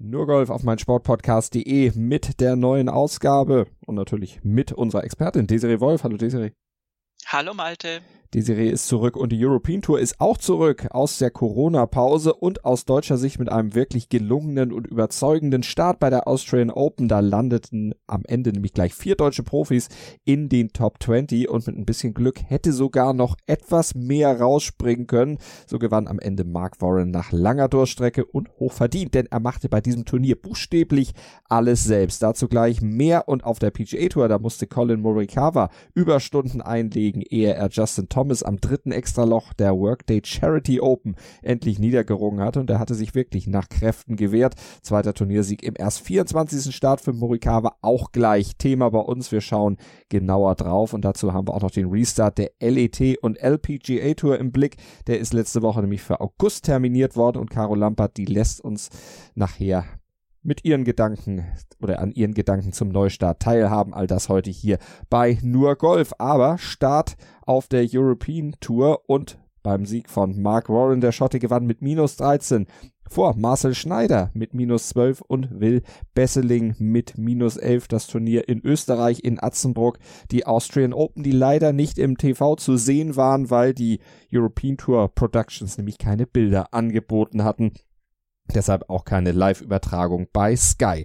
nur Golf auf mein Sportpodcast.de mit der neuen Ausgabe und natürlich mit unserer Expertin Desiree Wolf. Hallo Desiree. Hallo Malte. Desiree ist zurück und die European Tour ist auch zurück aus der Corona-Pause und aus deutscher Sicht mit einem wirklich gelungenen und überzeugenden Start bei der Australian Open. Da landeten am Ende nämlich gleich vier deutsche Profis in den Top 20 und mit ein bisschen Glück hätte sogar noch etwas mehr rausspringen können. So gewann am Ende Mark Warren nach langer Durchstrecke und hochverdient, denn er machte bei diesem Turnier buchstäblich alles selbst. Dazu gleich mehr und auf der PGA Tour, da musste Colin Morikawa Überstunden einlegen, ehe er Justin Thomas Thomas am dritten Extraloch der Workday Charity Open endlich niedergerungen hatte und er hatte sich wirklich nach Kräften gewehrt. Zweiter Turniersieg im erst 24. Start für Morikawa auch gleich Thema bei uns. Wir schauen genauer drauf und dazu haben wir auch noch den Restart der LET und LPGA Tour im Blick. Der ist letzte Woche nämlich für August terminiert worden und Caro Lampert, die lässt uns nachher mit ihren Gedanken oder an ihren Gedanken zum Neustart teilhaben. All das heute hier bei Nur Golf. Aber Start auf der European Tour und beim Sieg von Mark Warren, der Schotte gewann mit minus 13 vor Marcel Schneider mit minus 12 und Will Besseling mit minus 11 das Turnier in Österreich in Atzenbruck. Die Austrian Open, die leider nicht im TV zu sehen waren, weil die European Tour Productions nämlich keine Bilder angeboten hatten. Deshalb auch keine Live-Übertragung bei Sky.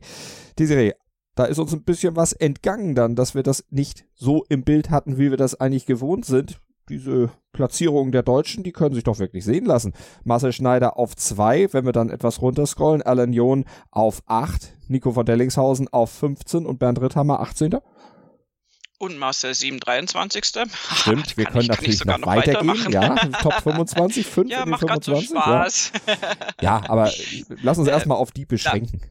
Desiree, da ist uns ein bisschen was entgangen dann, dass wir das nicht so im Bild hatten, wie wir das eigentlich gewohnt sind. Diese Platzierungen der Deutschen, die können sich doch wirklich sehen lassen. Marcel Schneider auf zwei, wenn wir dann etwas runterscrollen, Alan John auf acht, Nico von Dellingshausen auf 15 und Bernd Ritthammer 18 und Marcel 723. Stimmt, wir können ich, natürlich noch, noch weitergehen. Ja, Top 25, 5 ja, in den 25. So Spaß. Ja. ja, aber lass uns erstmal auf die beschränken.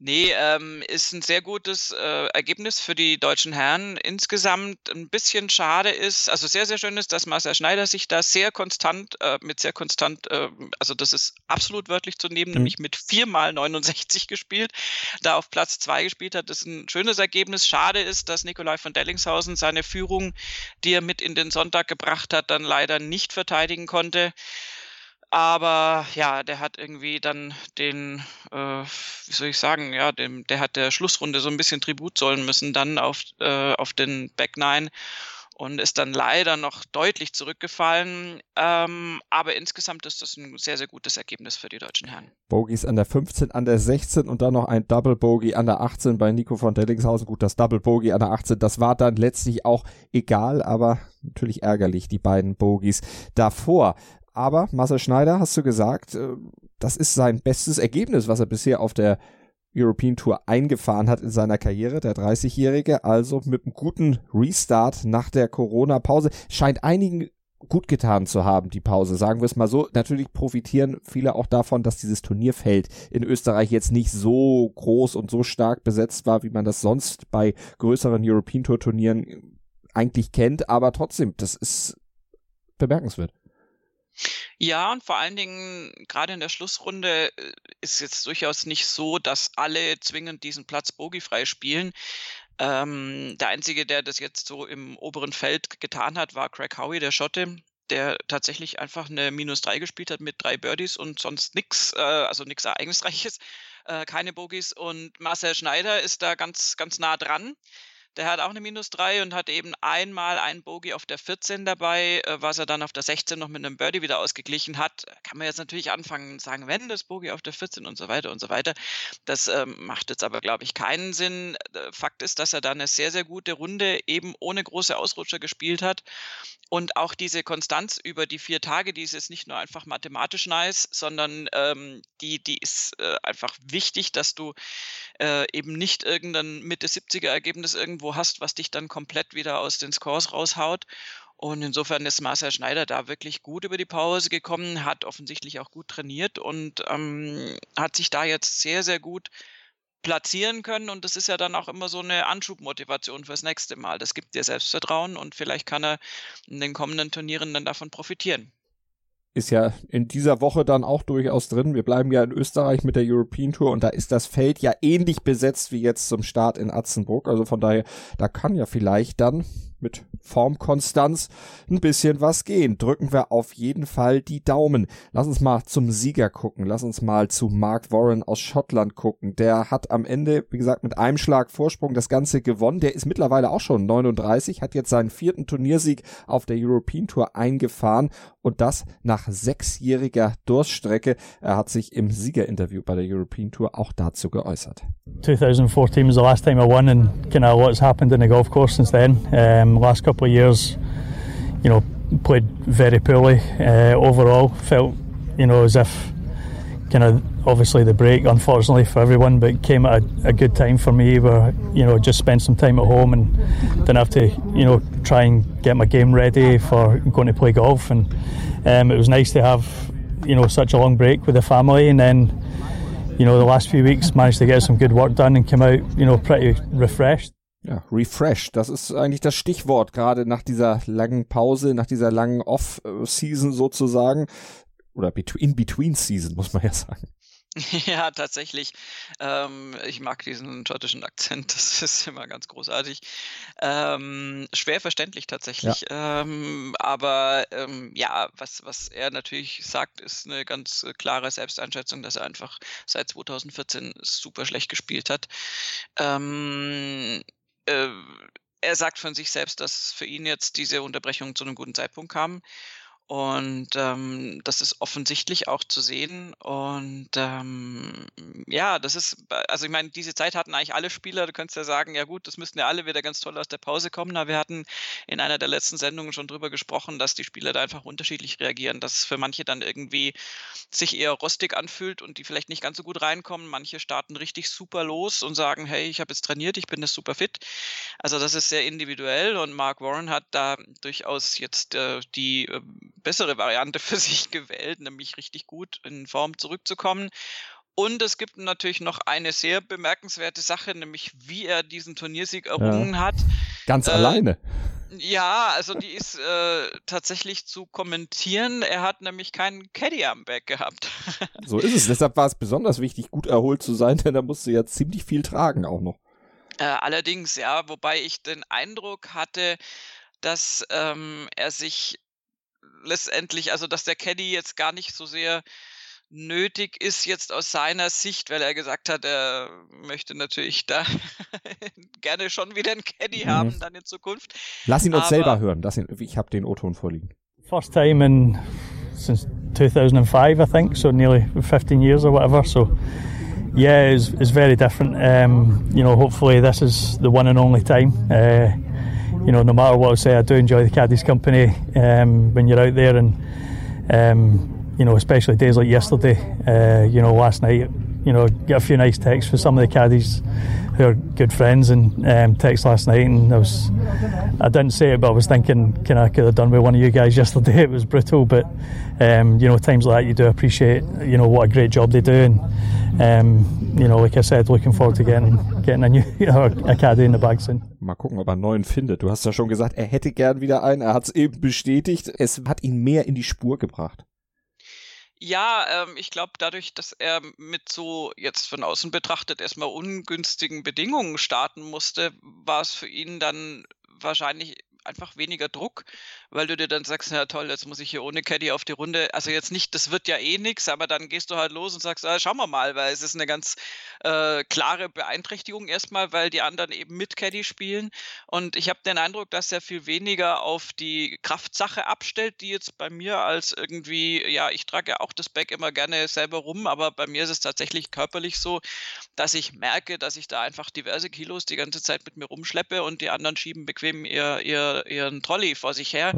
Nee, ähm, ist ein sehr gutes äh, Ergebnis für die deutschen Herren. Insgesamt ein bisschen schade ist, also sehr, sehr schön ist, dass Marcel Schneider sich da sehr konstant, äh, mit sehr konstant, äh, also das ist absolut wörtlich zu nehmen, mhm. nämlich mit viermal 69 gespielt, da auf Platz zwei gespielt hat. Das ist ein schönes Ergebnis. Schade ist, dass Nikolai von Dellingshausen seine Führung, die er mit in den Sonntag gebracht hat, dann leider nicht verteidigen konnte. Aber ja, der hat irgendwie dann den, äh, wie soll ich sagen, ja, dem, der hat der Schlussrunde so ein bisschen Tribut zollen müssen, dann auf, äh, auf den Back Nine und ist dann leider noch deutlich zurückgefallen. Ähm, aber insgesamt ist das ein sehr, sehr gutes Ergebnis für die deutschen Herren. Bogies an der 15, an der 16 und dann noch ein Double Bogey an der 18 bei Nico von Dellingshausen. Gut, das Double Bogey an der 18, das war dann letztlich auch egal, aber natürlich ärgerlich, die beiden Bogies davor. Aber Marcel Schneider, hast du gesagt, äh, das ist sein bestes Ergebnis, was er bisher auf der European Tour eingefahren hat in seiner Karriere, der 30-Jährige. Also mit einem guten Restart nach der Corona-Pause. Scheint einigen gut getan zu haben, die Pause. Sagen wir es mal so. Natürlich profitieren viele auch davon, dass dieses Turnierfeld in Österreich jetzt nicht so groß und so stark besetzt war, wie man das sonst bei größeren European Tour Turnieren eigentlich kennt. Aber trotzdem, das ist bemerkenswert. Ja, und vor allen Dingen gerade in der Schlussrunde äh, ist jetzt durchaus nicht so, dass alle zwingend diesen Platz bogiefrei spielen. Ähm, der Einzige, der das jetzt so im oberen Feld getan hat, war Craig Howie, der Schotte, der tatsächlich einfach eine Minus 3 gespielt hat mit drei Birdies und sonst nichts, äh, also nichts Ereignisreiches, äh, keine Bogies. Und Marcel Schneider ist da ganz, ganz nah dran. Der hat auch eine Minus 3 und hat eben einmal ein Bogey auf der 14 dabei, äh, was er dann auf der 16 noch mit einem Birdie wieder ausgeglichen hat. Kann man jetzt natürlich anfangen und sagen, wenn das Bogey auf der 14 und so weiter und so weiter. Das ähm, macht jetzt aber, glaube ich, keinen Sinn. Äh, Fakt ist, dass er da eine sehr, sehr gute Runde eben ohne große Ausrutscher gespielt hat. Und auch diese Konstanz über die vier Tage, die ist jetzt nicht nur einfach mathematisch nice, sondern ähm, die, die ist äh, einfach wichtig, dass du äh, eben nicht irgendein Mitte 70er Ergebnis irgendwo hast, was dich dann komplett wieder aus den Scores raushaut. Und insofern ist Marcel Schneider da wirklich gut über die Pause gekommen, hat offensichtlich auch gut trainiert und ähm, hat sich da jetzt sehr, sehr gut platzieren können und das ist ja dann auch immer so eine Anschubmotivation fürs nächste Mal. Das gibt dir Selbstvertrauen und vielleicht kann er in den kommenden Turnieren dann davon profitieren ist ja in dieser Woche dann auch durchaus drin. Wir bleiben ja in Österreich mit der European Tour und da ist das Feld ja ähnlich besetzt wie jetzt zum Start in Atzenburg. Also von daher, da kann ja vielleicht dann mit Formkonstanz ein bisschen was gehen. Drücken wir auf jeden Fall die Daumen. Lass uns mal zum Sieger gucken. Lass uns mal zu Mark Warren aus Schottland gucken. Der hat am Ende, wie gesagt, mit einem Schlag Vorsprung das Ganze gewonnen. Der ist mittlerweile auch schon 39, hat jetzt seinen vierten Turniersieg auf der European Tour eingefahren und das nach sechsjähriger Durststrecke. Er hat sich im Siegerinterview bei der European Tour auch dazu geäußert. 2014 was the last time I won and kind of what's happened in the golf course since then. Um, last couple of years, you know, played very poorly uh, overall. Felt, you know, as if kind of obviously the break, unfortunately for everyone, but came at a, a, good time for me where, you know, just spent some time at home and didn't have to, you know, try and get my game ready for going to play golf. And um, it was nice to have, you know, such a long break with the family and then, you know, the last few weeks managed to get some good work done and come out, you know, pretty refreshed. Ja, refreshed, das ist eigentlich das Stichwort, gerade nach dieser langen Pause, nach dieser langen Off-Season sozusagen. Oder in-between-Season, muss man ja sagen. Ja, tatsächlich. Ähm, ich mag diesen schottischen Akzent, das ist immer ganz großartig. Ähm, schwer verständlich tatsächlich. Ja. Ähm, aber ähm, ja, was, was er natürlich sagt, ist eine ganz klare Selbsteinschätzung, dass er einfach seit 2014 super schlecht gespielt hat. Äh, er sagt von sich selbst, dass für ihn jetzt diese Unterbrechung zu einem guten Zeitpunkt kam. Und ähm, das ist offensichtlich auch zu sehen. Und ähm, ja, das ist, also ich meine, diese Zeit hatten eigentlich alle Spieler. Du könntest ja sagen, ja gut, das müssten ja alle wieder ganz toll aus der Pause kommen. Aber wir hatten in einer der letzten Sendungen schon drüber gesprochen, dass die Spieler da einfach unterschiedlich reagieren. Dass es für manche dann irgendwie sich eher rostig anfühlt und die vielleicht nicht ganz so gut reinkommen. Manche starten richtig super los und sagen, hey, ich habe jetzt trainiert, ich bin jetzt super fit. Also das ist sehr individuell und Mark Warren hat da durchaus jetzt äh, die äh, bessere Variante für sich gewählt, nämlich richtig gut in Form zurückzukommen. Und es gibt natürlich noch eine sehr bemerkenswerte Sache, nämlich wie er diesen Turniersieg errungen ja. hat. Ganz äh, alleine. Ja, also die ist äh, tatsächlich zu kommentieren. Er hat nämlich keinen Caddy am Back gehabt. so ist es. Deshalb war es besonders wichtig, gut erholt zu sein, denn er musste ja ziemlich viel tragen auch noch. Äh, allerdings, ja, wobei ich den Eindruck hatte, dass ähm, er sich letztendlich, also dass der Caddy jetzt gar nicht so sehr nötig ist jetzt aus seiner Sicht, weil er gesagt hat, er möchte natürlich da gerne schon wieder einen Caddy mhm. haben dann in Zukunft. Lass ihn uns Aber, selber hören. Ihn, ich habe den O-Ton vorliegen. First time in since 2005, I think, so nearly 15 years or whatever. So yeah, it's, it's very different. Um, you know, hopefully this is the one and only time. Uh, you know, no matter what I say, I do enjoy the caddies' company um, when you're out there, and um, you know, especially days like yesterday. Uh, you know, last night, you know, get a few nice texts from some of the caddies who are good friends, and um, text last night, and I was, I didn't say it, but I was thinking, can I could have done with one of you guys yesterday? It was brutal, but um, you know, times like that, you do appreciate, you know, what a great job they do, and um, you know, like I said, looking forward to getting getting a new you know, a caddy in the bag soon. Mal gucken, ob er einen neuen findet. Du hast ja schon gesagt, er hätte gern wieder einen. Er hat es eben bestätigt. Es hat ihn mehr in die Spur gebracht. Ja, ähm, ich glaube, dadurch, dass er mit so jetzt von außen betrachtet erstmal ungünstigen Bedingungen starten musste, war es für ihn dann wahrscheinlich einfach weniger Druck, weil du dir dann sagst, ja toll, jetzt muss ich hier ohne Caddy auf die Runde. Also jetzt nicht, das wird ja eh nichts, aber dann gehst du halt los und sagst, ah, schauen wir mal, weil es ist eine ganz äh, klare Beeinträchtigung erstmal, weil die anderen eben mit Caddy spielen. Und ich habe den Eindruck, dass er viel weniger auf die Kraftsache abstellt, die jetzt bei mir als irgendwie, ja, ich trage ja auch das Back immer gerne selber rum, aber bei mir ist es tatsächlich körperlich so, dass ich merke, dass ich da einfach diverse Kilos die ganze Zeit mit mir rumschleppe und die anderen schieben bequem ihr, ihr, ihren Trolley vor sich her.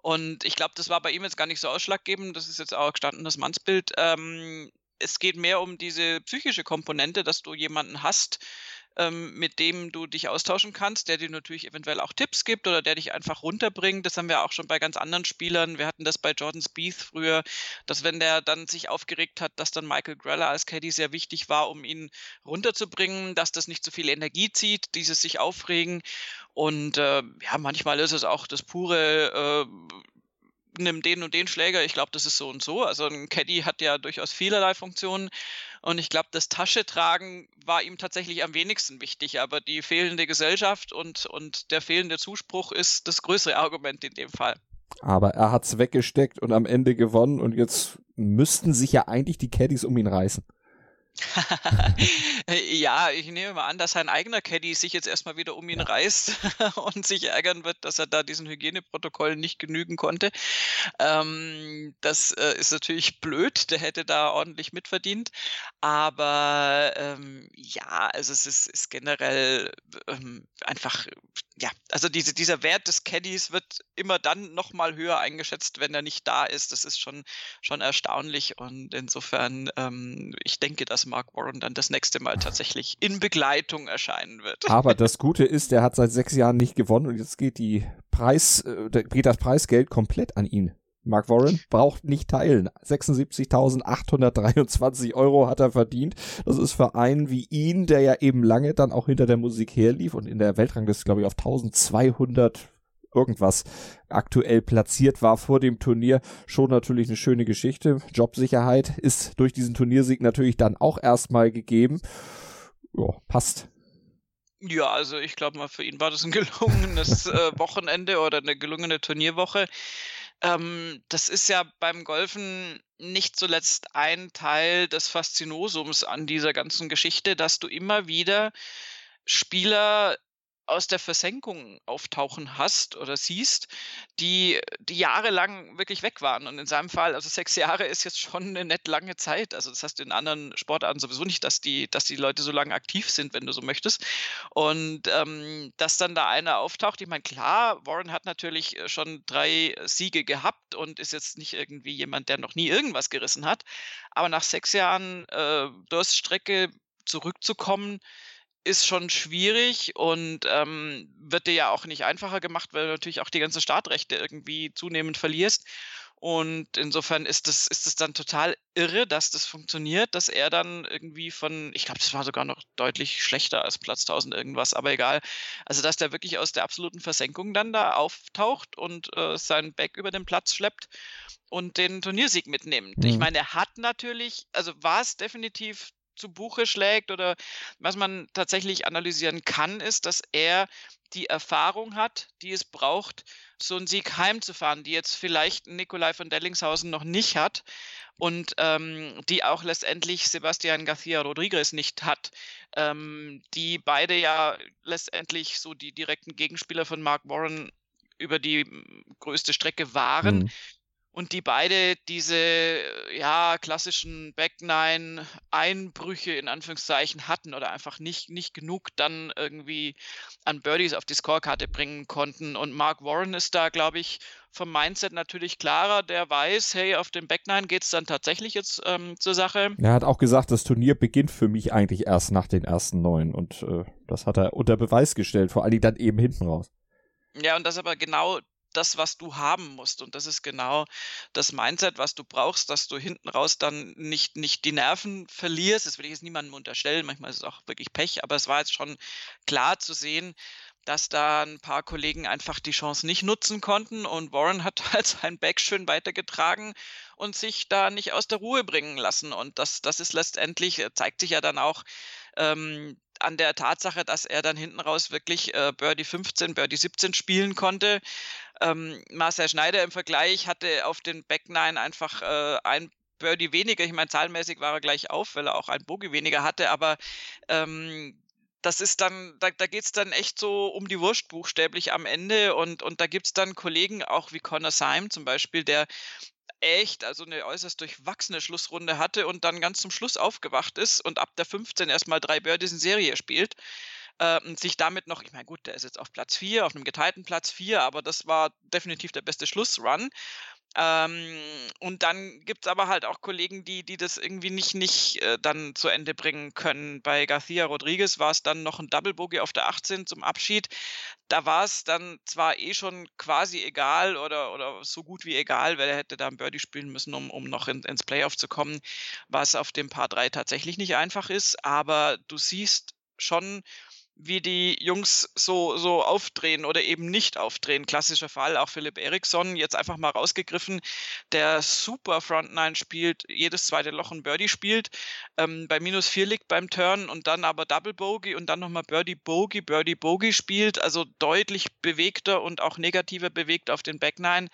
Und ich glaube, das war bei ihm jetzt gar nicht so ausschlaggebend. Das ist jetzt auch gestandenes Mannsbild. Ähm, es geht mehr um diese psychische Komponente, dass du jemanden hast, ähm, mit dem du dich austauschen kannst, der dir natürlich eventuell auch Tipps gibt oder der dich einfach runterbringt. Das haben wir auch schon bei ganz anderen Spielern. Wir hatten das bei Jordan Spieth früher, dass wenn der dann sich aufgeregt hat, dass dann Michael Greller als Caddy sehr wichtig war, um ihn runterzubringen, dass das nicht zu viel Energie zieht, dieses sich aufregen. Und äh, ja, manchmal ist es auch das pure äh, nimm den und den Schläger, ich glaube, das ist so und so. Also ein Caddy hat ja durchaus vielerlei Funktionen und ich glaube, das Taschetragen war ihm tatsächlich am wenigsten wichtig, aber die fehlende Gesellschaft und, und der fehlende Zuspruch ist das größere Argument in dem Fall. Aber er hat es weggesteckt und am Ende gewonnen und jetzt müssten sich ja eigentlich die Caddies um ihn reißen. ja, ich nehme mal an, dass sein eigener Caddy sich jetzt erstmal wieder um ihn ja. reißt und sich ärgern wird, dass er da diesen Hygieneprotokoll nicht genügen konnte. Ähm, das äh, ist natürlich blöd, der hätte da ordentlich mitverdient. Aber ähm, ja, also es ist, ist generell ähm, einfach, ja, also diese, dieser Wert des Caddies wird immer dann nochmal höher eingeschätzt, wenn er nicht da ist. Das ist schon, schon erstaunlich und insofern, ähm, ich denke, dass Mark Warren dann das nächste Mal tatsächlich in Begleitung erscheinen wird. Aber das Gute ist, er hat seit sechs Jahren nicht gewonnen und jetzt geht die Preis, äh, geht das Preisgeld komplett an ihn. Mark Warren braucht nicht teilen. 76.823 Euro hat er verdient. Das ist für einen wie ihn, der ja eben lange dann auch hinter der Musik herlief und in der Weltrangliste, glaube ich, auf 1200 irgendwas aktuell platziert war vor dem Turnier. Schon natürlich eine schöne Geschichte. Jobsicherheit ist durch diesen Turniersieg natürlich dann auch erstmal gegeben. Ja, passt. Ja, also ich glaube mal, für ihn war das ein gelungenes äh, Wochenende oder eine gelungene Turnierwoche. Ähm, das ist ja beim Golfen nicht zuletzt ein Teil des Faszinosums an dieser ganzen Geschichte, dass du immer wieder Spieler aus der Versenkung auftauchen hast oder siehst, die, die jahrelang wirklich weg waren. Und in seinem Fall, also sechs Jahre ist jetzt schon eine nett lange Zeit. Also das heißt in anderen Sportarten sowieso nicht, dass die, dass die Leute so lange aktiv sind, wenn du so möchtest. Und ähm, dass dann da einer auftaucht, ich meine, klar, Warren hat natürlich äh, schon drei Siege gehabt und ist jetzt nicht irgendwie jemand, der noch nie irgendwas gerissen hat. Aber nach sechs Jahren äh, Durststrecke zurückzukommen, ist schon schwierig und ähm, wird dir ja auch nicht einfacher gemacht, weil du natürlich auch die ganzen Startrechte irgendwie zunehmend verlierst. Und insofern ist es ist das dann total irre, dass das funktioniert, dass er dann irgendwie von, ich glaube, das war sogar noch deutlich schlechter als Platz 1000 irgendwas, aber egal. Also, dass der wirklich aus der absoluten Versenkung dann da auftaucht und äh, seinen Back über den Platz schleppt und den Turniersieg mitnimmt. Mhm. Ich meine, er hat natürlich, also war es definitiv zu Buche schlägt oder was man tatsächlich analysieren kann, ist, dass er die Erfahrung hat, die es braucht, so einen Sieg heimzufahren, die jetzt vielleicht Nikolai von Dellingshausen noch nicht hat und ähm, die auch letztendlich Sebastian García Rodriguez nicht hat, ähm, die beide ja letztendlich so die direkten Gegenspieler von Mark Warren über die größte Strecke waren. Mhm und die beide diese ja klassischen Back Nine Einbrüche in Anführungszeichen hatten oder einfach nicht nicht genug dann irgendwie an Birdies auf die Scorekarte bringen konnten und Mark Warren ist da glaube ich vom Mindset natürlich klarer, der weiß, hey, auf dem Back Nine geht es dann tatsächlich jetzt ähm, zur Sache. Er hat auch gesagt, das Turnier beginnt für mich eigentlich erst nach den ersten neun und äh, das hat er unter Beweis gestellt, vor allem dann eben hinten raus. Ja, und das aber genau das, was du haben musst. Und das ist genau das Mindset, was du brauchst, dass du hinten raus dann nicht, nicht die Nerven verlierst. Das will ich jetzt niemandem unterstellen. Manchmal ist es auch wirklich Pech, aber es war jetzt schon klar zu sehen, dass da ein paar Kollegen einfach die Chance nicht nutzen konnten und Warren hat halt sein Back schön weitergetragen und sich da nicht aus der Ruhe bringen lassen. Und das, das ist letztendlich, äh, zeigt sich ja dann auch, ähm, an der Tatsache, dass er dann hinten raus wirklich äh, Birdie 15, Birdie 17 spielen konnte. Ähm, Marcel Schneider im Vergleich hatte auf den Back Nine einfach äh, ein Birdie weniger. Ich meine, zahlenmäßig war er gleich auf, weil er auch ein Bogey weniger hatte, aber ähm, das ist dann, da, da geht es dann echt so um die Wurst buchstäblich am Ende und, und da gibt es dann Kollegen, auch wie Connor Syme zum Beispiel, der echt, also eine äußerst durchwachsene Schlussrunde hatte und dann ganz zum Schluss aufgewacht ist und ab der 15 erstmal drei Birdies in Serie spielt äh, sich damit noch, ich meine, gut, der ist jetzt auf Platz 4, auf einem geteilten Platz 4, aber das war definitiv der beste Schlussrun. Ähm, und dann gibt es aber halt auch Kollegen, die, die das irgendwie nicht, nicht äh, dann zu Ende bringen können. Bei Garcia Rodriguez war es dann noch ein Double Bogey auf der 18 zum Abschied. Da war es dann zwar eh schon quasi egal oder, oder so gut wie egal, weil er hätte da ein Birdie spielen müssen, um, um noch in, ins Playoff zu kommen, was auf dem Paar 3 tatsächlich nicht einfach ist. Aber du siehst schon, wie die Jungs so, so aufdrehen oder eben nicht aufdrehen. Klassischer Fall, auch Philipp Eriksson, jetzt einfach mal rausgegriffen, der super Frontline spielt, jedes zweite Loch ein Birdie spielt, ähm, bei minus vier liegt beim Turn und dann aber Double Bogey und dann nochmal Birdie Bogey, Birdie Bogey spielt, also deutlich bewegter und auch negativer bewegt auf den Back Nine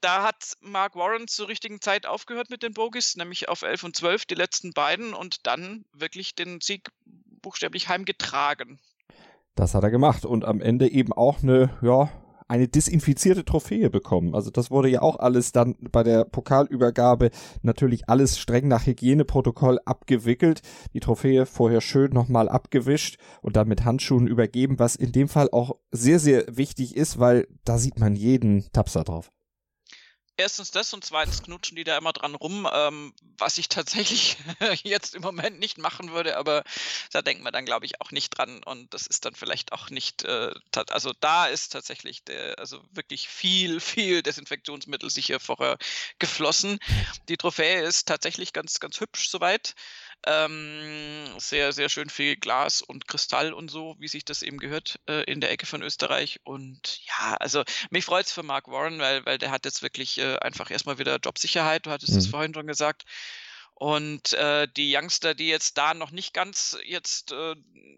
da hat Mark Warren zur richtigen Zeit aufgehört mit den Bogies, nämlich auf 11 und 12, die letzten beiden, und dann wirklich den Sieg buchstäblich heimgetragen. Das hat er gemacht und am Ende eben auch eine, ja, eine desinfizierte Trophäe bekommen. Also das wurde ja auch alles dann bei der Pokalübergabe natürlich alles streng nach Hygieneprotokoll abgewickelt. Die Trophäe vorher schön nochmal abgewischt und dann mit Handschuhen übergeben, was in dem Fall auch sehr, sehr wichtig ist, weil da sieht man jeden Tapser drauf erstens das und zweitens knutschen die da immer dran rum, ähm, was ich tatsächlich jetzt im Moment nicht machen würde, aber da denkt man dann, glaube ich, auch nicht dran und das ist dann vielleicht auch nicht, äh, also da ist tatsächlich der, also wirklich viel, viel Desinfektionsmittel sicher vorher geflossen. Die Trophäe ist tatsächlich ganz, ganz hübsch soweit. Ähm, sehr, sehr schön viel Glas und Kristall und so, wie sich das eben gehört äh, in der Ecke von Österreich. Und ja, also mich freut es für Mark Warren, weil, weil der hat jetzt wirklich äh, einfach erstmal wieder Jobsicherheit. Du hattest es mhm. vorhin schon gesagt. Und äh, die Youngster, die jetzt da noch nicht ganz jetzt äh,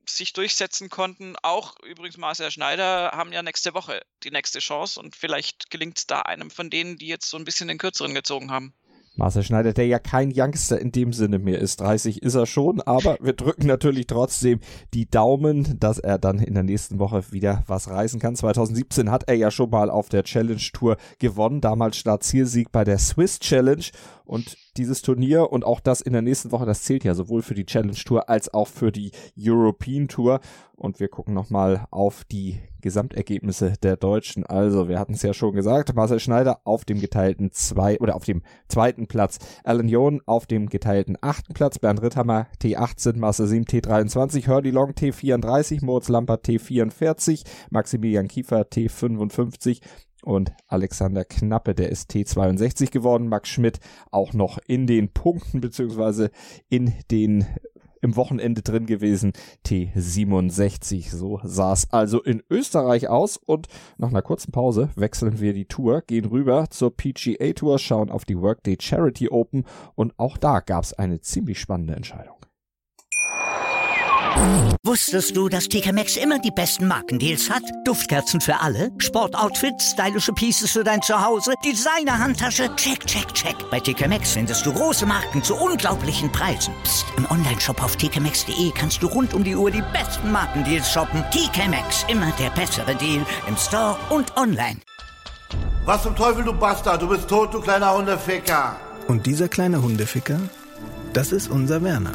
sich durchsetzen konnten, auch übrigens Marcel Schneider, haben ja nächste Woche die nächste Chance und vielleicht gelingt es da einem von denen, die jetzt so ein bisschen den kürzeren gezogen haben. Marcel Schneider, der ja kein Youngster in dem Sinne mehr ist. 30 ist er schon, aber wir drücken natürlich trotzdem die Daumen, dass er dann in der nächsten Woche wieder was reißen kann. 2017 hat er ja schon mal auf der Challenge Tour gewonnen, damals Start-Zielsieg bei der Swiss Challenge und dieses Turnier und auch das in der nächsten Woche, das zählt ja sowohl für die Challenge Tour als auch für die European Tour. Und wir gucken nochmal auf die Gesamtergebnisse der Deutschen. Also, wir hatten es ja schon gesagt, Marcel Schneider auf dem geteilten zwei oder auf dem zweiten Platz, Alan John auf dem geteilten achten Platz, Bernd Ritthammer T18, Marcel Sim T23, Hurdy Long T34, Moritz Lampert T44, Maximilian Kiefer T55 und Alexander Knappe, der ist T62 geworden. Max Schmidt auch noch in den Punkten beziehungsweise in den im Wochenende drin gewesen, T67. So sah es also in Österreich aus und nach einer kurzen Pause wechseln wir die Tour, gehen rüber zur PGA Tour, schauen auf die Workday Charity Open und auch da gab es eine ziemlich spannende Entscheidung. Wusstest du, dass TK Maxx immer die besten Markendeals hat? Duftkerzen für alle, Sportoutfits, stylische Pieces für dein Zuhause, Designer-Handtasche, check, check, check. Bei TK Maxx findest du große Marken zu unglaublichen Preisen. Psst. im Onlineshop auf tkmaxx.de kannst du rund um die Uhr die besten Markendeals shoppen. TK Maxx, immer der bessere Deal im Store und online. Was zum Teufel, du Bastard, du bist tot, du kleiner Hundeficker. Und dieser kleine Hundeficker, das ist unser Werner.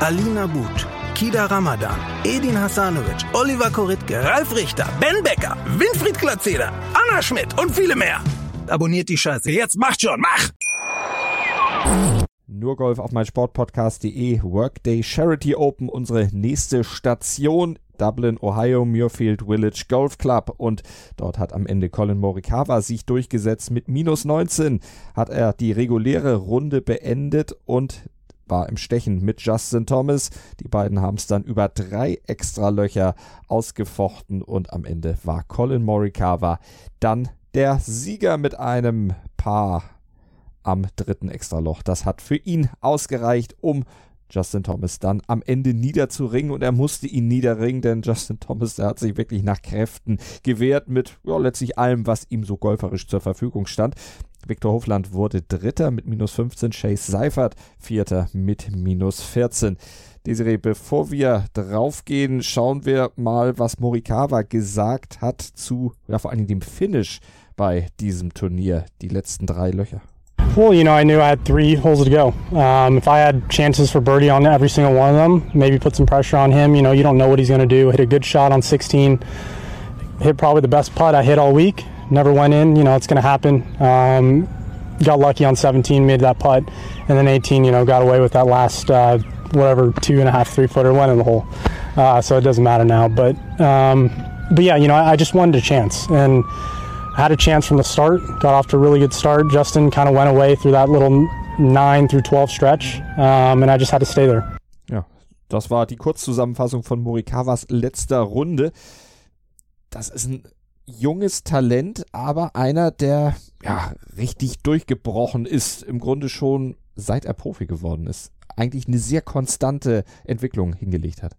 Alina But, Kida Ramadan, Edin Hasanovic, Oliver Koritke, Ralf Richter, Ben Becker, Winfried Glatzeder, Anna Schmidt und viele mehr. Abonniert die Scheiße. Jetzt macht schon, mach! Nur Golf auf mein Sportpodcast.de Workday Charity Open, unsere nächste Station. Dublin, Ohio, Muirfield Village Golf Club und dort hat am Ende Colin Morikawa sich durchgesetzt. Mit minus 19 hat er die reguläre Runde beendet und war im Stechen mit Justin Thomas. Die beiden haben es dann über drei extra Löcher ausgefochten und am Ende war Colin Morikawa dann der Sieger mit einem Paar am dritten Extraloch. Das hat für ihn ausgereicht, um Justin Thomas dann am Ende niederzuringen und er musste ihn niederringen, denn Justin Thomas, der hat sich wirklich nach Kräften gewehrt mit ja, letztlich allem, was ihm so golferisch zur Verfügung stand. Viktor Hofland wurde Dritter mit minus 15, Chase Seifert Vierter mit minus 14. Desiree, bevor wir draufgehen, schauen wir mal, was Morikawa gesagt hat zu, ja, vor allem dem Finish bei diesem Turnier, die letzten drei Löcher. Well, you know, I knew I had three holes to go. Um, if I had chances for birdie on every single one of them, maybe put some pressure on him. You know, you don't know what he's going to do. Hit a good shot on 16. Hit probably the best putt I hit all week. Never went in. You know, it's going to happen. Um, got lucky on 17, made that putt, and then 18, you know, got away with that last uh, whatever two and a half, three footer went in the hole. Uh, so it doesn't matter now. But um, but yeah, you know, I, I, just wanted a chance and had a chance from the start. Got off to a really good start. Justin kind of went away through that little nine through 12 stretch, um, and I just had to stay there. Ja, das war die Kurzzusammenfassung von Morikawas letzter Runde. Das ist ein junges Talent, aber einer, der ja richtig durchgebrochen ist, im Grunde schon seit er Profi geworden ist eigentlich eine sehr konstante Entwicklung hingelegt hat.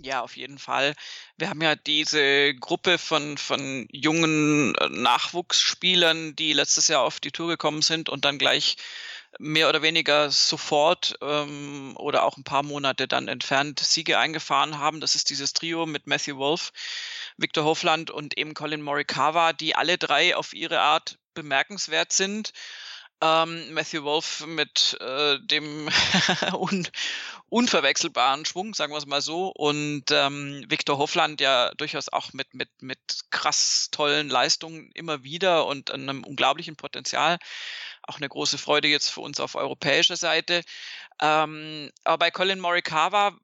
Ja, auf jeden Fall. Wir haben ja diese Gruppe von, von jungen äh, Nachwuchsspielern, die letztes Jahr auf die Tour gekommen sind und dann gleich mehr oder weniger sofort ähm, oder auch ein paar Monate dann entfernt Siege eingefahren haben. Das ist dieses Trio mit Matthew Wolf, Victor Hofland und eben Colin Morikawa, die alle drei auf ihre Art bemerkenswert sind. Ähm, Matthew Wolf mit äh, dem un unverwechselbaren Schwung, sagen wir es mal so. Und ähm, Victor Hofland ja durchaus auch mit, mit, mit krass tollen Leistungen immer wieder und einem unglaublichen Potenzial. Auch eine große Freude jetzt für uns auf europäischer Seite. Ähm, aber bei Colin Morikawa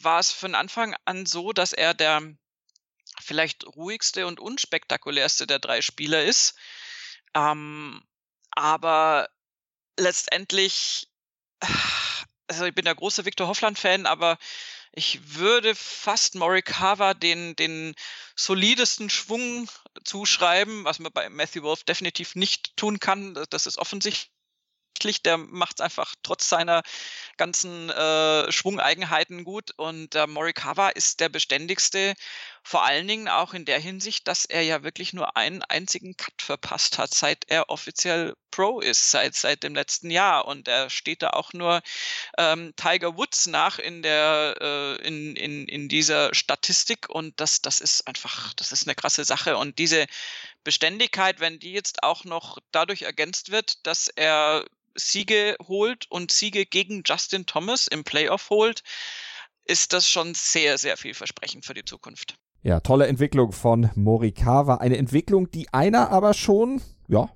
war es von Anfang an so, dass er der vielleicht ruhigste und unspektakulärste der drei Spieler ist. Ähm, aber letztendlich, also ich bin der große Victor Hoffland-Fan, aber ich würde fast Morikawa den, den solidesten Schwung zuschreiben, was man bei Matthew Wolf definitiv nicht tun kann. Das ist offensichtlich der macht es einfach trotz seiner ganzen äh, Schwungeigenheiten gut. Und äh, Morikawa ist der beständigste, vor allen Dingen auch in der Hinsicht, dass er ja wirklich nur einen einzigen Cut verpasst hat, seit er offiziell Pro ist, seit, seit dem letzten Jahr. Und er steht da auch nur ähm, Tiger Woods nach in der äh, in, in, in dieser Statistik. Und das, das ist einfach, das ist eine krasse Sache. Und diese Beständigkeit, wenn die jetzt auch noch dadurch ergänzt wird, dass er Siege holt und Siege gegen Justin Thomas im Playoff holt, ist das schon sehr, sehr vielversprechend für die Zukunft. Ja, tolle Entwicklung von Morikawa. Eine Entwicklung, die einer aber schon, ja,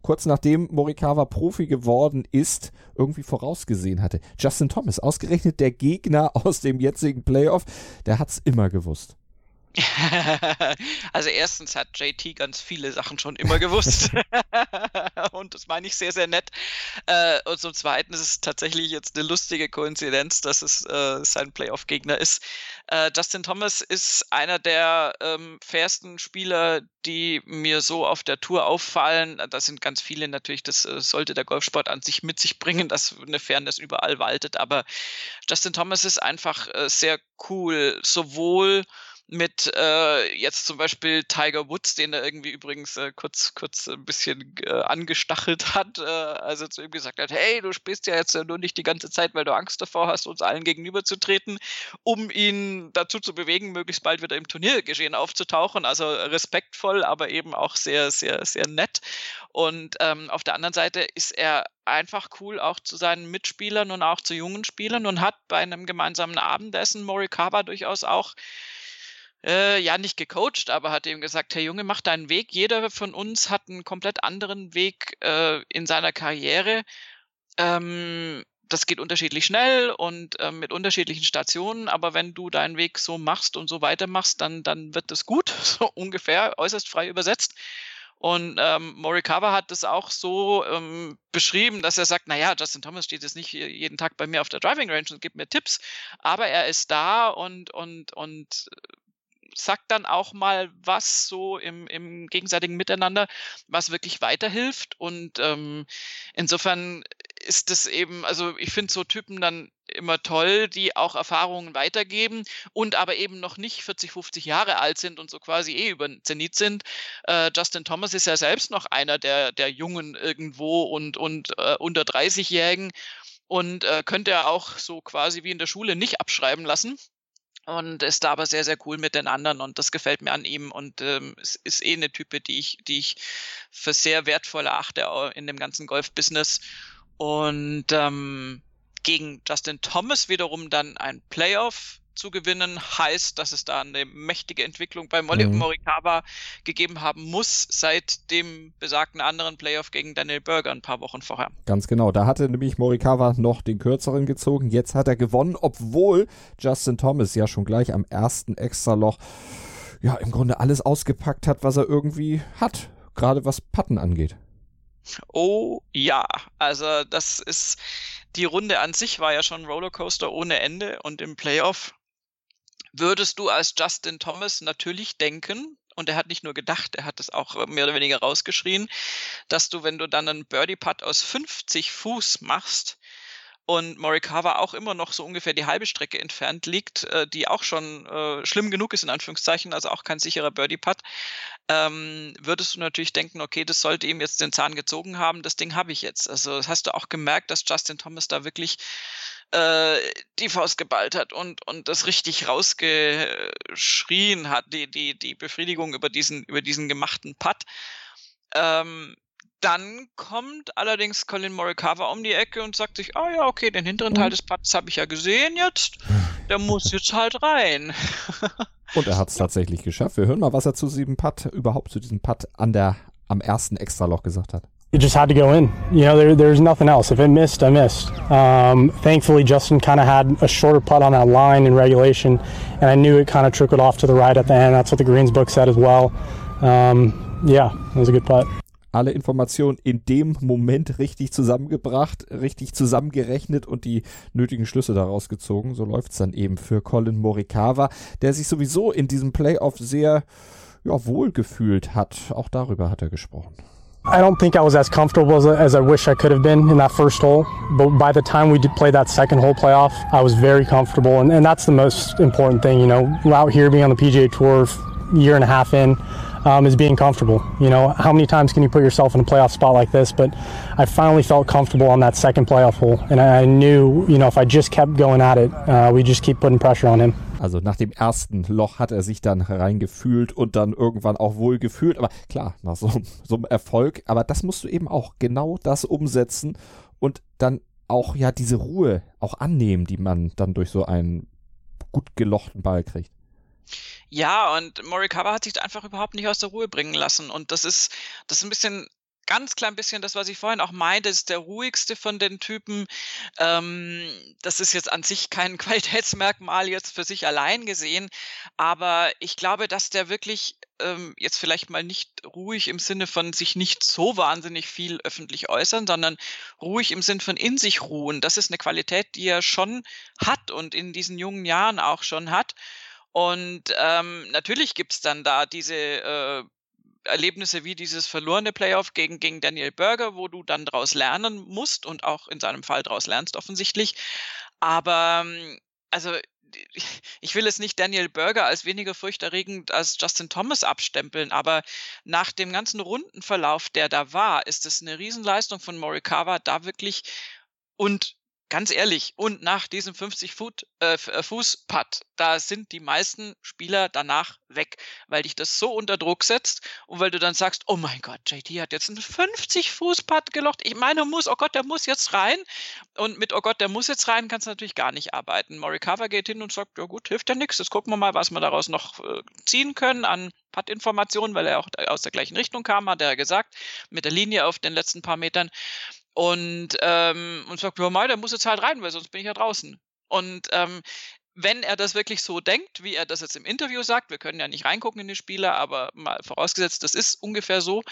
kurz nachdem Morikawa Profi geworden ist, irgendwie vorausgesehen hatte. Justin Thomas, ausgerechnet der Gegner aus dem jetzigen Playoff, der hat's immer gewusst. Also erstens hat JT ganz viele Sachen schon immer gewusst. und das meine ich sehr, sehr nett. Äh, und zum Zweiten ist es tatsächlich jetzt eine lustige Koinzidenz, dass es äh, sein Playoff-Gegner ist. Äh, Justin Thomas ist einer der ähm, fairsten Spieler, die mir so auf der Tour auffallen. Da sind ganz viele natürlich, das sollte der Golfsport an sich mit sich bringen, dass eine Fairness überall waltet. Aber Justin Thomas ist einfach sehr cool, sowohl mit äh, jetzt zum Beispiel Tiger Woods, den er irgendwie übrigens äh, kurz, kurz ein bisschen äh, angestachelt hat, also zu ihm gesagt hat, hey, du spielst ja jetzt nur nicht die ganze Zeit, weil du Angst davor hast, uns allen gegenüberzutreten, um ihn dazu zu bewegen, möglichst bald wieder im Turniergeschehen aufzutauchen. Also respektvoll, aber eben auch sehr, sehr, sehr nett. Und ähm, auf der anderen Seite ist er einfach cool auch zu seinen Mitspielern und auch zu jungen Spielern und hat bei einem gemeinsamen Abendessen Morikawa durchaus auch äh, ja nicht gecoacht, aber hat ihm gesagt, Herr Junge, mach deinen Weg. Jeder von uns hat einen komplett anderen Weg äh, in seiner Karriere. Ähm, das geht unterschiedlich schnell und äh, mit unterschiedlichen Stationen, aber wenn du deinen Weg so machst und so weitermachst, dann, dann wird das gut, so ungefähr, äußerst frei übersetzt. Und ähm, Morikawa hat das auch so ähm, beschrieben, dass er sagt, naja, Justin Thomas steht jetzt nicht jeden Tag bei mir auf der Driving Range und gibt mir Tipps, aber er ist da und, und, und sagt dann auch mal was so im, im gegenseitigen Miteinander, was wirklich weiterhilft. Und ähm, insofern ist das eben, also ich finde so Typen dann immer toll, die auch Erfahrungen weitergeben und aber eben noch nicht 40, 50 Jahre alt sind und so quasi eh über Zenit sind. Äh, Justin Thomas ist ja selbst noch einer der, der Jungen irgendwo und, und äh, unter 30-Jährigen und äh, könnte er auch so quasi wie in der Schule nicht abschreiben lassen und ist da aber sehr, sehr cool mit den anderen und das gefällt mir an ihm und ähm, es ist eh eine Type, die ich, die ich für sehr wertvoll erachte in dem ganzen Golf-Business. Und ähm, gegen Justin Thomas wiederum dann ein Playoff zu gewinnen, heißt, dass es da eine mächtige Entwicklung bei Molly mhm. Morikawa gegeben haben muss, seit dem besagten anderen Playoff gegen Daniel Berger ein paar Wochen vorher. Ganz genau, da hatte nämlich Morikawa noch den kürzeren gezogen, jetzt hat er gewonnen, obwohl Justin Thomas ja schon gleich am ersten Extraloch ja im Grunde alles ausgepackt hat, was er irgendwie hat, gerade was Patten angeht. Oh ja, also das ist die Runde an sich war ja schon Rollercoaster ohne Ende und im Playoff würdest du als Justin Thomas natürlich denken, und er hat nicht nur gedacht, er hat es auch äh, mehr oder weniger rausgeschrien, dass du, wenn du dann einen Birdie-Putt aus 50 Fuß machst, und Morikawa auch immer noch so ungefähr die halbe Strecke entfernt liegt, äh, die auch schon äh, schlimm genug ist, in Anführungszeichen, also auch kein sicherer Birdie-Putt, ähm, würdest du natürlich denken, okay, das sollte ihm jetzt den Zahn gezogen haben, das Ding habe ich jetzt. Also hast du auch gemerkt, dass Justin Thomas da wirklich äh, die Faust geballt hat und, und das richtig rausgeschrien hat, die, die, die Befriedigung über diesen, über diesen gemachten Putt. Ähm, dann kommt allerdings Colin Morikawa um die Ecke und sagt sich, ah ja, okay, den hinteren Teil des Putts habe ich ja gesehen jetzt. Der muss jetzt halt rein. und er hat es tatsächlich geschafft. Wir hören mal, was er zu diesem Putt, überhaupt zu diesem Putt an der, am ersten Extraloch gesagt hat. It just had to go in. You know, there, there's nothing else. If it missed, I missed. Um, thankfully, Justin kind of had a shorter putt on that line in regulation, and I knew it kind of trickled off to the right at the end. That's what the Greens book said as well. Um, yeah, it was a good putt. alle Informationen in dem Moment richtig zusammengebracht, richtig zusammengerechnet und die nötigen Schlüsse daraus gezogen. So läuft es dann eben für Colin Morikawa, der sich sowieso in diesem Playoff sehr ja, wohl gefühlt hat. Auch darüber hat er gesprochen. I don't think I was as comfortable as, as I wish I could have been in that first hole. But by the time we did play that second hole playoff, I was very comfortable. And, and that's the most important thing, you know, out here being on the PGA Tour, year and a half in, um, is being comfortable. You know, how many times can you put yourself in a playoff spot like this? But I finally felt comfortable on that second playoff hole, and I knew, you know, if I just kept going at it, uh, we just keep putting pressure on him. Also nach dem ersten Loch hat er sich dann reingefühlt und dann irgendwann auch wohl gefühlt. Aber klar, nach so, so einem Erfolg. Aber das musst du eben auch genau das umsetzen und dann auch ja diese Ruhe auch annehmen, die man dann durch so einen gut gelochten Ball kriegt. Ja, und Morikawa hat sich einfach überhaupt nicht aus der Ruhe bringen lassen. Und das ist, das ist ein bisschen, ganz klein bisschen das, was ich vorhin auch meinte, ist der ruhigste von den Typen. Ähm, das ist jetzt an sich kein Qualitätsmerkmal jetzt für sich allein gesehen, aber ich glaube, dass der wirklich ähm, jetzt vielleicht mal nicht ruhig im Sinne von sich nicht so wahnsinnig viel öffentlich äußern, sondern ruhig im Sinne von in sich ruhen. Das ist eine Qualität, die er schon hat und in diesen jungen Jahren auch schon hat. Und ähm, natürlich gibt's dann da diese äh, Erlebnisse wie dieses verlorene Playoff gegen, gegen Daniel Berger, wo du dann daraus lernen musst und auch in seinem Fall daraus lernst offensichtlich. Aber ähm, also ich will es nicht Daniel Berger als weniger furchterregend als Justin Thomas abstempeln, aber nach dem ganzen Rundenverlauf, der da war, ist es eine Riesenleistung von Morikawa, da wirklich und Ganz ehrlich, und nach diesem 50 Foot, äh, äh, da sind die meisten Spieler danach weg, weil dich das so unter Druck setzt und weil du dann sagst, oh mein Gott, JT hat jetzt einen 50 Fuß Putt gelocht. Ich meine, muss, oh Gott, der muss jetzt rein. Und mit oh Gott, der muss jetzt rein, kannst du natürlich gar nicht arbeiten. Morikawa geht hin und sagt, ja gut, hilft ja nichts. Jetzt gucken wir mal, was wir daraus noch äh, ziehen können an Putt-Informationen, weil er auch aus der gleichen Richtung kam, hat er gesagt, mit der Linie auf den letzten paar Metern und, ähm, und sagt, ja, mal, der muss jetzt halt rein, weil sonst bin ich ja draußen. Und ähm, wenn er das wirklich so denkt, wie er das jetzt im Interview sagt, wir können ja nicht reingucken in die Spieler, aber mal vorausgesetzt, das ist ungefähr so,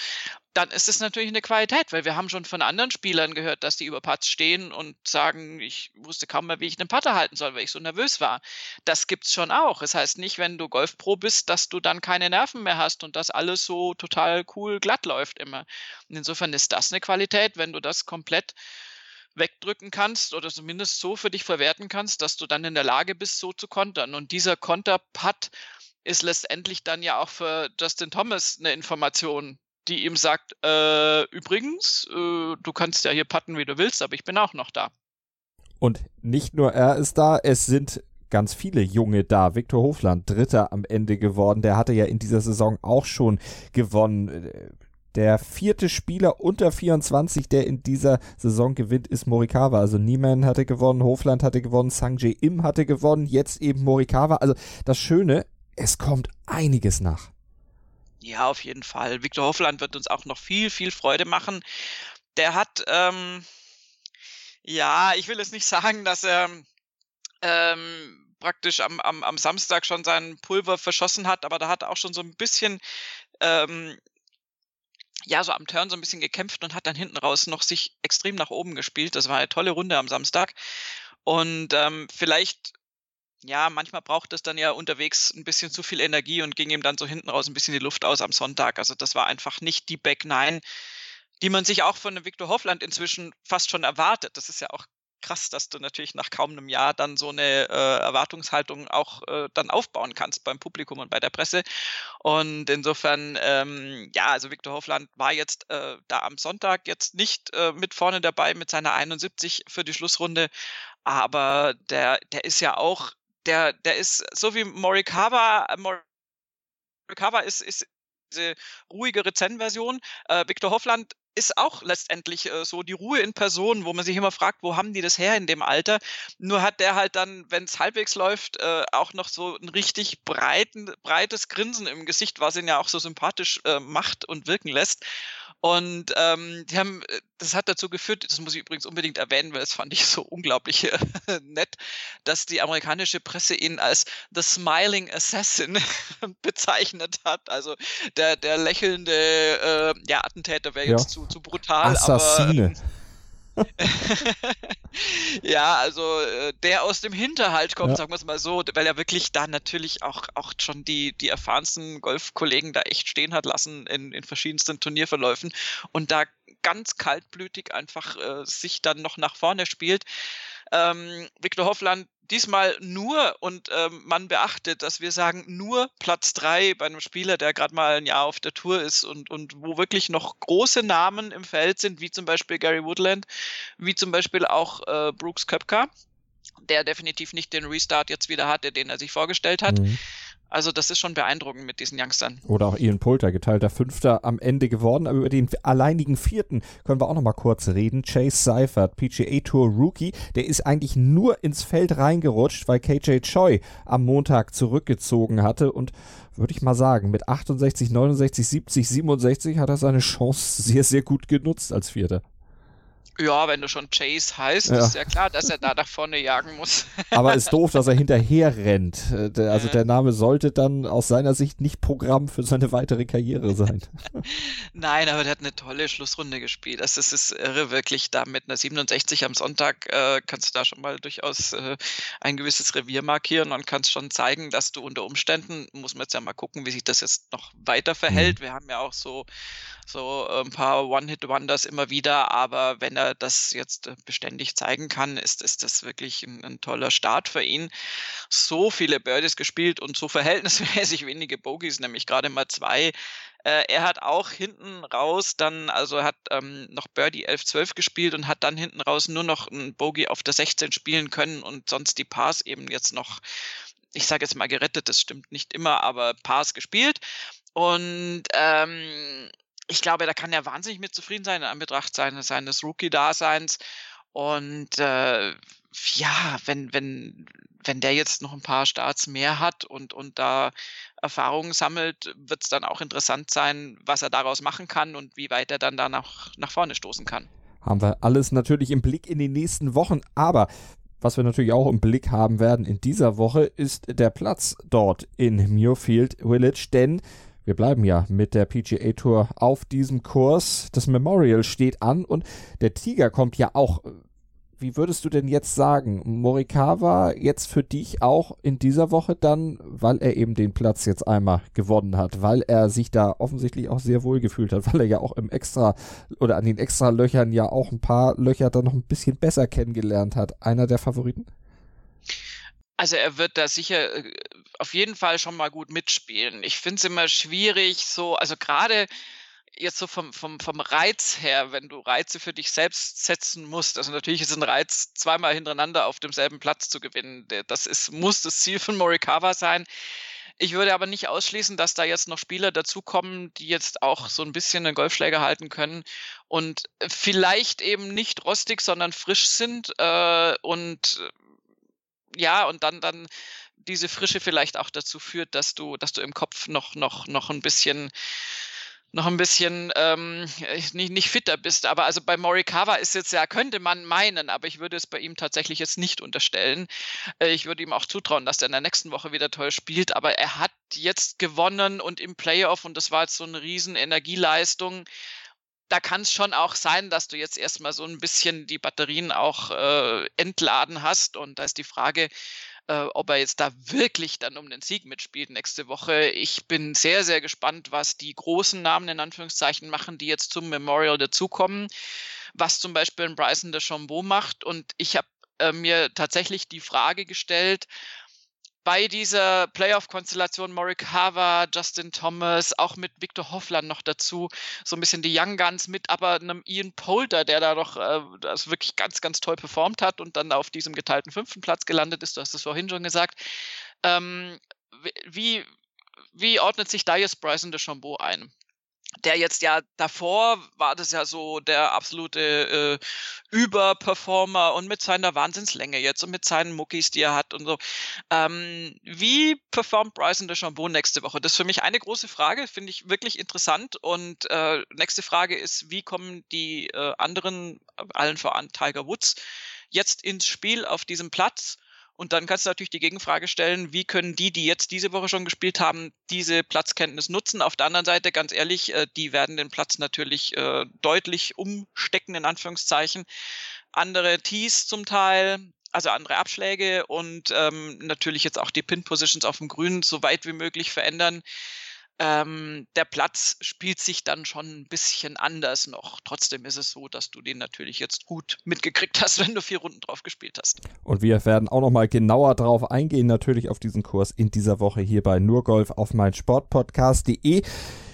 dann ist es natürlich eine Qualität, weil wir haben schon von anderen Spielern gehört, dass die über Putts stehen und sagen, ich wusste kaum mehr, wie ich einen Putter halten soll, weil ich so nervös war. Das gibt's schon auch. Es das heißt nicht, wenn du Golfpro bist, dass du dann keine Nerven mehr hast und dass alles so total cool glatt läuft immer. Und insofern ist das eine Qualität, wenn du das komplett wegdrücken kannst oder zumindest so für dich verwerten kannst, dass du dann in der Lage bist, so zu kontern. Und dieser Konterputt ist letztendlich dann ja auch für Justin Thomas eine Information, die ihm sagt, äh, übrigens, äh, du kannst ja hier putten, wie du willst, aber ich bin auch noch da. Und nicht nur er ist da, es sind ganz viele Junge da. Viktor Hofland, Dritter am Ende geworden. Der hatte ja in dieser Saison auch schon gewonnen. Der vierte Spieler unter 24, der in dieser Saison gewinnt, ist Morikawa. Also Niemann hatte gewonnen, Hofland hatte gewonnen, Sanjay Im hatte gewonnen, jetzt eben Morikawa. Also das Schöne, es kommt einiges nach. Ja, auf jeden Fall. Viktor Hofland wird uns auch noch viel, viel Freude machen. Der hat, ähm, ja, ich will jetzt nicht sagen, dass er ähm, praktisch am, am, am Samstag schon sein Pulver verschossen hat, aber da hat auch schon so ein bisschen ähm, ja, so am Turn so ein bisschen gekämpft und hat dann hinten raus noch sich extrem nach oben gespielt. Das war eine tolle Runde am Samstag. Und ähm, vielleicht, ja, manchmal braucht es dann ja unterwegs ein bisschen zu viel Energie und ging ihm dann so hinten raus ein bisschen die Luft aus am Sonntag. Also das war einfach nicht die Back Nine, die man sich auch von Viktor Hoffland inzwischen fast schon erwartet. Das ist ja auch krass, dass du natürlich nach kaum einem Jahr dann so eine äh, Erwartungshaltung auch äh, dann aufbauen kannst beim Publikum und bei der Presse. Und insofern, ähm, ja, also Viktor Hofland war jetzt äh, da am Sonntag jetzt nicht äh, mit vorne dabei mit seiner 71 für die Schlussrunde, aber der, der ist ja auch, der, der ist so wie Morikawa, Morikawa ist, ist diese ruhigere Zen-Version. Äh, Viktor Hoffland ist auch letztendlich äh, so die Ruhe in Person, wo man sich immer fragt, wo haben die das her in dem Alter? Nur hat der halt dann, wenn es halbwegs läuft, äh, auch noch so ein richtig breiten, breites Grinsen im Gesicht, was ihn ja auch so sympathisch äh, macht und wirken lässt. Und ähm, die haben, äh, das hat dazu geführt, das muss ich übrigens unbedingt erwähnen, weil das fand ich so unglaublich äh, nett, dass die amerikanische Presse ihn als The Smiling Assassin bezeichnet hat. Also der, der lächelnde äh, ja, Attentäter wäre jetzt ja. zu, zu brutal. Assassine. Aber, ähm, ja, also äh, der aus dem Hinterhalt kommt, ja. sagen wir es mal so, weil er wirklich da natürlich auch, auch schon die, die erfahrensten Golfkollegen da echt stehen hat lassen in, in verschiedensten Turnierverläufen und da ganz kaltblütig einfach äh, sich dann noch nach vorne spielt. Ähm, Viktor Hoffland diesmal nur, und ähm, man beachtet, dass wir sagen, nur Platz drei bei einem Spieler, der gerade mal ein Jahr auf der Tour ist und, und wo wirklich noch große Namen im Feld sind, wie zum Beispiel Gary Woodland, wie zum Beispiel auch äh, Brooks Köpka, der definitiv nicht den Restart jetzt wieder hatte, den er sich vorgestellt hat. Mhm. Also das ist schon beeindruckend mit diesen Youngstern. Oder auch Ian Poulter, geteilter Fünfter am Ende geworden. Aber über den alleinigen Vierten können wir auch noch mal kurz reden. Chase Seifert, PGA Tour Rookie, der ist eigentlich nur ins Feld reingerutscht, weil KJ Choi am Montag zurückgezogen hatte. Und würde ich mal sagen, mit 68, 69, 70, 67 hat er seine Chance sehr, sehr gut genutzt als Vierter. Ja, wenn du schon Chase heißt, ja. ist ja klar, dass er da nach vorne jagen muss. Aber ist doof, dass er hinterher rennt. Äh, also der Name sollte dann aus seiner Sicht nicht Programm für seine weitere Karriere sein. Nein, aber der hat eine tolle Schlussrunde gespielt. Das ist, ist irre, wirklich. Da mit einer 67 am Sonntag äh, kannst du da schon mal durchaus äh, ein gewisses Revier markieren und kannst schon zeigen, dass du unter Umständen, muss man jetzt ja mal gucken, wie sich das jetzt noch weiter verhält. Mhm. Wir haben ja auch so, so ein paar One-Hit-Wonders immer wieder, aber wenn er das jetzt äh, beständig zeigen kann, ist, ist das wirklich ein, ein, toller Start für ihn. So viele Birdies gespielt und so verhältnismäßig wenige Bogies, nämlich gerade mal zwei. Äh, er hat auch hinten raus dann, also hat ähm, noch Birdie 11, 12 gespielt und hat dann hinten raus nur noch ein Bogey auf der 16 spielen können und sonst die Pars eben jetzt noch ich sage jetzt mal gerettet, das stimmt nicht immer, aber Pars gespielt. Und ähm, ich glaube, da kann er wahnsinnig mit zufrieden sein in Anbetracht seines, seines Rookie-Daseins. Und äh, ja, wenn, wenn, wenn der jetzt noch ein paar Starts mehr hat und, und da Erfahrungen sammelt, wird es dann auch interessant sein, was er daraus machen kann und wie weit er dann da nach, nach vorne stoßen kann. Haben wir alles natürlich im Blick in den nächsten Wochen, aber was wir natürlich auch im Blick haben werden in dieser Woche, ist der Platz dort in Muirfield Village, denn wir bleiben ja mit der PGA Tour auf diesem Kurs. Das Memorial steht an und der Tiger kommt ja auch wie würdest du denn jetzt sagen, Morikawa jetzt für dich auch in dieser Woche dann, weil er eben den Platz jetzt einmal gewonnen hat, weil er sich da offensichtlich auch sehr wohl gefühlt hat, weil er ja auch im Extra oder an den Extra Löchern ja auch ein paar Löcher dann noch ein bisschen besser kennengelernt hat. Einer der Favoriten? Also er wird da sicher äh, auf jeden Fall schon mal gut mitspielen. Ich finde es immer schwierig, so, also gerade jetzt so vom, vom, vom Reiz her, wenn du Reize für dich selbst setzen musst, also natürlich ist ein Reiz, zweimal hintereinander auf demselben Platz zu gewinnen. Das ist, muss das Ziel von Morikawa sein. Ich würde aber nicht ausschließen, dass da jetzt noch Spieler dazukommen, die jetzt auch so ein bisschen einen Golfschläger halten können und vielleicht eben nicht rostig, sondern frisch sind äh, und ja, und dann, dann diese Frische vielleicht auch dazu führt, dass du, dass du im Kopf noch, noch, noch ein bisschen noch ein bisschen ähm, nicht, nicht fitter bist. Aber also bei Morikawa ist jetzt ja, könnte man meinen, aber ich würde es bei ihm tatsächlich jetzt nicht unterstellen. Äh, ich würde ihm auch zutrauen, dass er in der nächsten Woche wieder toll spielt, aber er hat jetzt gewonnen und im Playoff und das war jetzt so eine riesen Energieleistung. Da kann es schon auch sein, dass du jetzt erstmal so ein bisschen die Batterien auch äh, entladen hast. Und da ist die Frage, äh, ob er jetzt da wirklich dann um den Sieg mitspielt nächste Woche. Ich bin sehr, sehr gespannt, was die großen Namen in Anführungszeichen machen, die jetzt zum Memorial dazukommen, was zum Beispiel ein Bryson de Chambeau macht. Und ich habe äh, mir tatsächlich die Frage gestellt, bei dieser Playoff-Konstellation Morikawa, Justin Thomas, auch mit Victor Hoffland noch dazu, so ein bisschen die Young Guns mit, aber einem Ian Poulter, der da doch äh, das wirklich ganz, ganz toll performt hat und dann auf diesem geteilten fünften Platz gelandet ist. Du hast es vorhin schon gesagt. Ähm, wie, wie ordnet sich jetzt Bryson DeChambeau ein? Der jetzt ja davor war das ja so der absolute äh, Überperformer und mit seiner Wahnsinnslänge jetzt und mit seinen Muckis, die er hat und so. Ähm, wie performt Bryson DeChambeau nächste Woche? Das ist für mich eine große Frage, finde ich wirklich interessant. Und äh, nächste Frage ist, wie kommen die äh, anderen, allen voran Tiger Woods, jetzt ins Spiel auf diesem Platz? Und dann kannst du natürlich die Gegenfrage stellen, wie können die, die jetzt diese Woche schon gespielt haben, diese Platzkenntnis nutzen? Auf der anderen Seite, ganz ehrlich, äh, die werden den Platz natürlich äh, deutlich umstecken, in Anführungszeichen. Andere Tees zum Teil, also andere Abschläge und ähm, natürlich jetzt auch die Pin-Positions auf dem Grün so weit wie möglich verändern ähm, der Platz spielt sich dann schon ein bisschen anders noch. Trotzdem ist es so, dass du den natürlich jetzt gut mitgekriegt hast, wenn du vier Runden drauf gespielt hast. Und wir werden auch nochmal genauer drauf eingehen, natürlich auf diesen Kurs in dieser Woche hier bei Nurgolf auf mein Sportpodcast.de.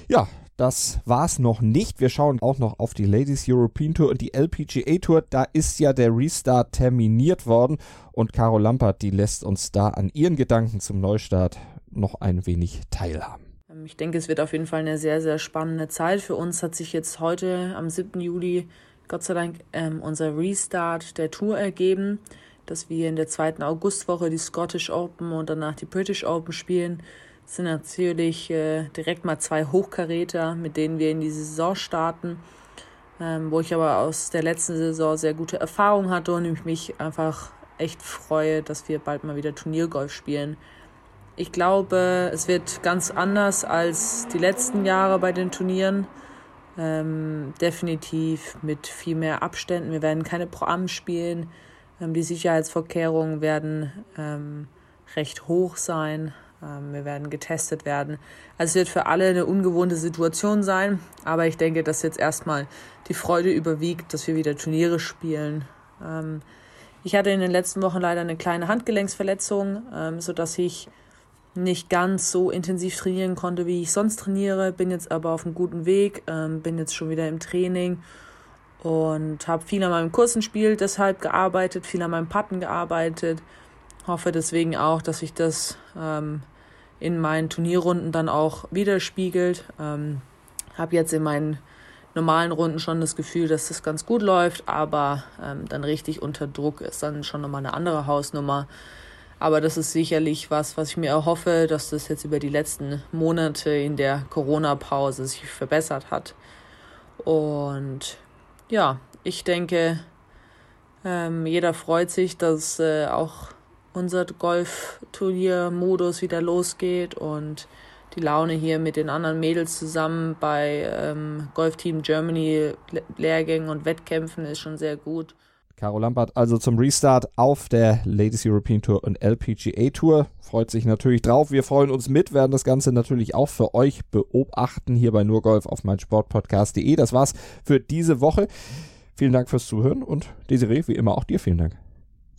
Ja, das war's noch nicht. Wir schauen auch noch auf die Ladies European Tour und die LPGA Tour. Da ist ja der Restart terminiert worden und Caro Lampert, die lässt uns da an ihren Gedanken zum Neustart noch ein wenig teilhaben. Ähm, ich denke, es wird auf jeden Fall eine sehr, sehr spannende Zeit. Für uns hat sich jetzt heute am 7. Juli Gott sei Dank ähm, unser Restart der Tour ergeben, dass wir in der zweiten Augustwoche die Scottish Open und danach die British Open spielen. Das sind natürlich äh, direkt mal zwei Hochkaräter, mit denen wir in die Saison starten, ähm, wo ich aber aus der letzten Saison sehr gute Erfahrungen hatte und ich mich einfach echt freue, dass wir bald mal wieder Turniergolf spielen. Ich glaube, es wird ganz anders als die letzten Jahre bei den Turnieren. Ähm, definitiv mit viel mehr Abständen. Wir werden keine Pro-Am spielen. Ähm, die Sicherheitsvorkehrungen werden ähm, recht hoch sein. Ähm, wir werden getestet werden. Also es wird für alle eine ungewohnte Situation sein. Aber ich denke, dass jetzt erstmal die Freude überwiegt, dass wir wieder Turniere spielen. Ähm, ich hatte in den letzten Wochen leider eine kleine Handgelenksverletzung, ähm, sodass ich nicht ganz so intensiv trainieren konnte, wie ich sonst trainiere, bin jetzt aber auf einem guten Weg, ähm, bin jetzt schon wieder im Training und habe viel an meinem Kursenspiel deshalb gearbeitet, viel an meinem Patten gearbeitet. Hoffe deswegen auch, dass sich das ähm, in meinen Turnierrunden dann auch widerspiegelt. Ähm, habe jetzt in meinen normalen Runden schon das Gefühl, dass das ganz gut läuft, aber ähm, dann richtig unter Druck ist dann schon nochmal eine andere Hausnummer. Aber das ist sicherlich was, was ich mir erhoffe, dass das jetzt über die letzten Monate in der Corona-Pause sich verbessert hat. Und ja, ich denke, ähm, jeder freut sich, dass äh, auch unser Golfturnier-Modus wieder losgeht und die Laune hier mit den anderen Mädels zusammen bei ähm, Golf Team Germany Lehrgängen und Wettkämpfen ist schon sehr gut. Caro Lampert also zum Restart auf der Ladies European Tour und LPGA Tour. Freut sich natürlich drauf. Wir freuen uns mit, werden das Ganze natürlich auch für euch beobachten hier bei Nurgolf auf meinsportpodcast.de. Das war's für diese Woche. Vielen Dank fürs Zuhören und Desiree, wie immer auch dir vielen Dank.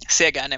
Sehr gerne.